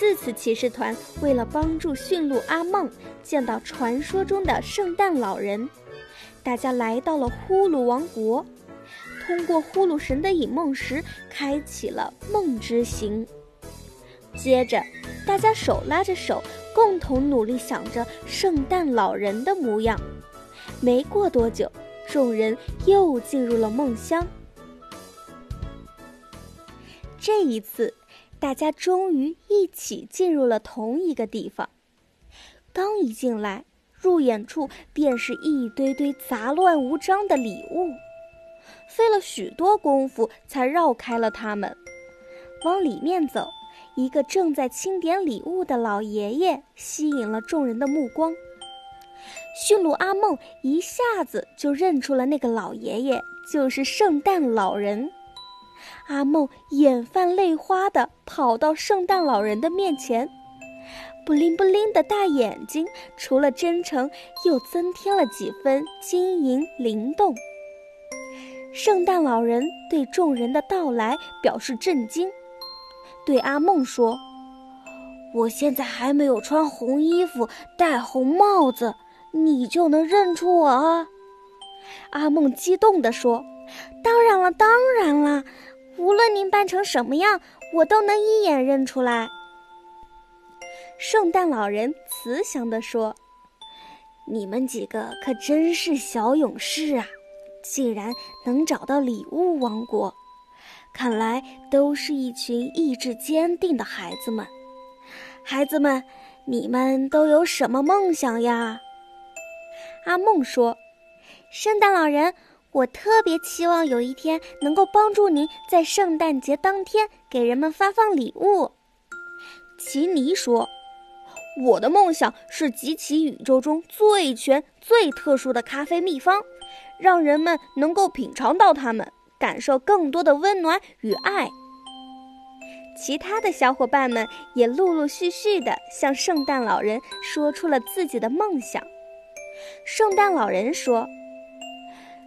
次次骑士团为了帮助驯鹿阿梦见到传说中的圣诞老人，大家来到了呼噜王国，通过呼噜神的引梦石，开启了梦之行。接着，大家手拉着手，共同努力想着圣诞老人的模样。没过多久，众人又进入了梦乡。这一次，大家终于一起进入了同一个地方。刚一进来，入眼处便是一堆堆杂乱无章的礼物，费了许多功夫才绕开了他们。往里面走。一个正在清点礼物的老爷爷吸引了众人的目光。驯鹿阿梦一下子就认出了那个老爷爷就是圣诞老人。阿梦眼泛泪花地跑到圣诞老人的面前，布灵布灵的大眼睛除了真诚，又增添了几分晶莹灵动。圣诞老人对众人的到来表示震惊。对阿梦说：“我现在还没有穿红衣服、戴红帽子，你就能认出我？”啊？”阿梦激动地说：“当然了，当然了，无论您扮成什么样，我都能一眼认出来。”圣诞老人慈祥地说：“你们几个可真是小勇士啊，竟然能找到礼物王国。”看来都是一群意志坚定的孩子们。孩子们，你们都有什么梦想呀？阿梦说：“圣诞老人，我特别期望有一天能够帮助您在圣诞节当天给人们发放礼物。”奇尼说：“我的梦想是集齐宇宙中最全、最特殊的咖啡秘方，让人们能够品尝到它们。”感受更多的温暖与爱。其他的小伙伴们也陆陆续续地向圣诞老人说出了自己的梦想。圣诞老人说：“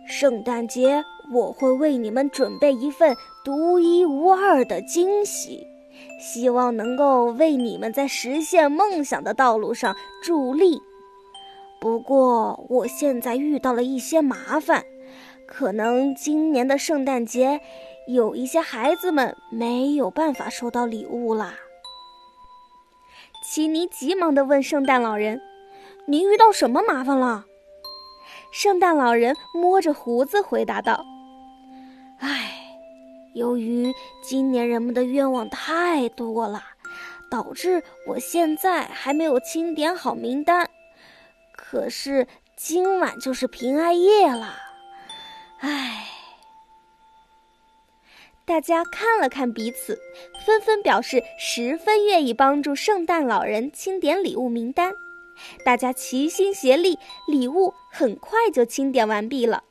圣诞节我会为你们准备一份独一无二的惊喜，希望能够为你们在实现梦想的道路上助力。不过，我现在遇到了一些麻烦。”可能今年的圣诞节，有一些孩子们没有办法收到礼物啦。奇尼急忙地问圣诞老人：“您遇到什么麻烦了？”圣诞老人摸着胡子回答道：“唉，由于今年人们的愿望太多了，导致我现在还没有清点好名单。可是今晚就是平安夜了。”唉，大家看了看彼此，纷纷表示十分愿意帮助圣诞老人清点礼物名单。大家齐心协力，礼物很快就清点完毕了。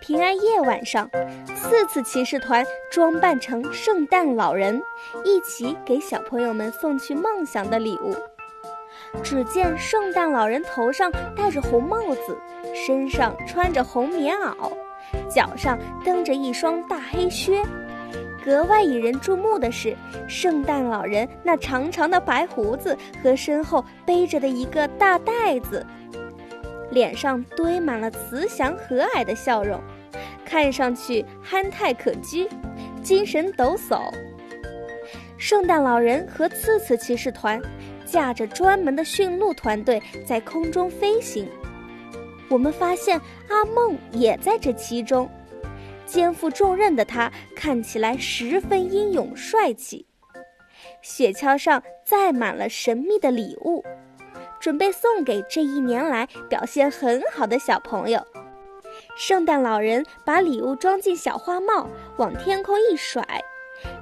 平安夜晚上，四次骑士团装扮成圣诞老人，一起给小朋友们送去梦想的礼物。只见圣诞老人头上戴着红帽子，身上穿着红棉袄，脚上蹬着一双大黑靴。格外引人注目的是，圣诞老人那长长的白胡子和身后背着的一个大袋子。脸上堆满了慈祥和蔼的笑容，看上去憨态可掬，精神抖擞。圣诞老人和次次骑士团驾着专门的驯鹿团队在空中飞行。我们发现阿梦也在这其中，肩负重任的他看起来十分英勇帅气。雪橇上载满了神秘的礼物。准备送给这一年来表现很好的小朋友。圣诞老人把礼物装进小花帽，往天空一甩，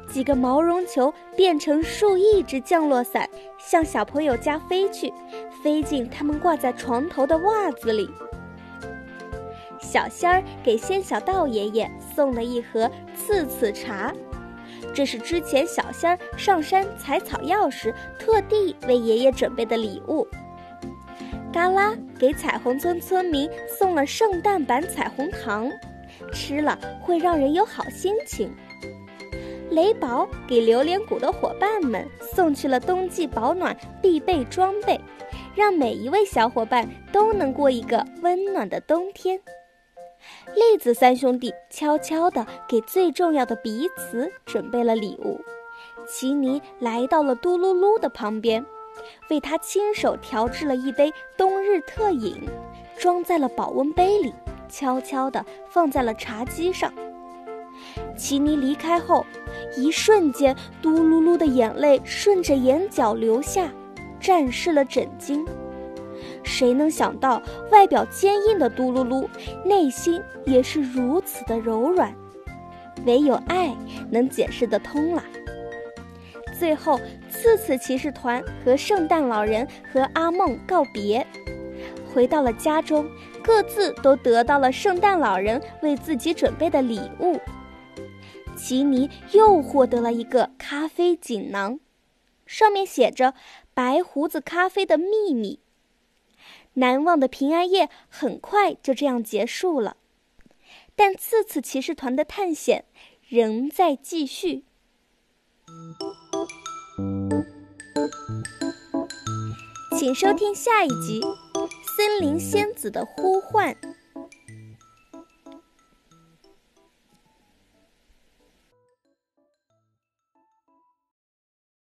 几个毛绒球变成数亿只降落伞，向小朋友家飞去，飞进他们挂在床头的袜子里。小仙儿给仙小道爷爷送了一盒刺刺茶，这是之前小仙儿上山采草药时特地为爷爷准备的礼物。嘎啦给彩虹村村民送了圣诞版彩虹糖，吃了会让人有好心情。雷宝给榴莲谷的伙伴们送去了冬季保暖必备装备，让每一位小伙伴都能过一个温暖的冬天。栗子三兄弟悄悄地给最重要的彼此准备了礼物。奇尼来到了嘟噜噜的旁边，为他亲手调制了一杯冬日特饮，装在了保温杯里，悄悄地放在了茶几上。奇尼离开后，一瞬间，嘟噜噜的眼泪顺着眼角流下，战湿了枕巾。谁能想到，外表坚硬的嘟噜噜，内心也是如此的柔软？唯有爱能解释得通了。最后，次次骑士团和圣诞老人和阿梦告别，回到了家中，各自都得到了圣诞老人为自己准备的礼物。奇尼又获得了一个咖啡锦囊，上面写着“白胡子咖啡的秘密”。难忘的平安夜很快就这样结束了，但次次骑士团的探险仍在继续。请收听下一集《森林仙子的呼唤》。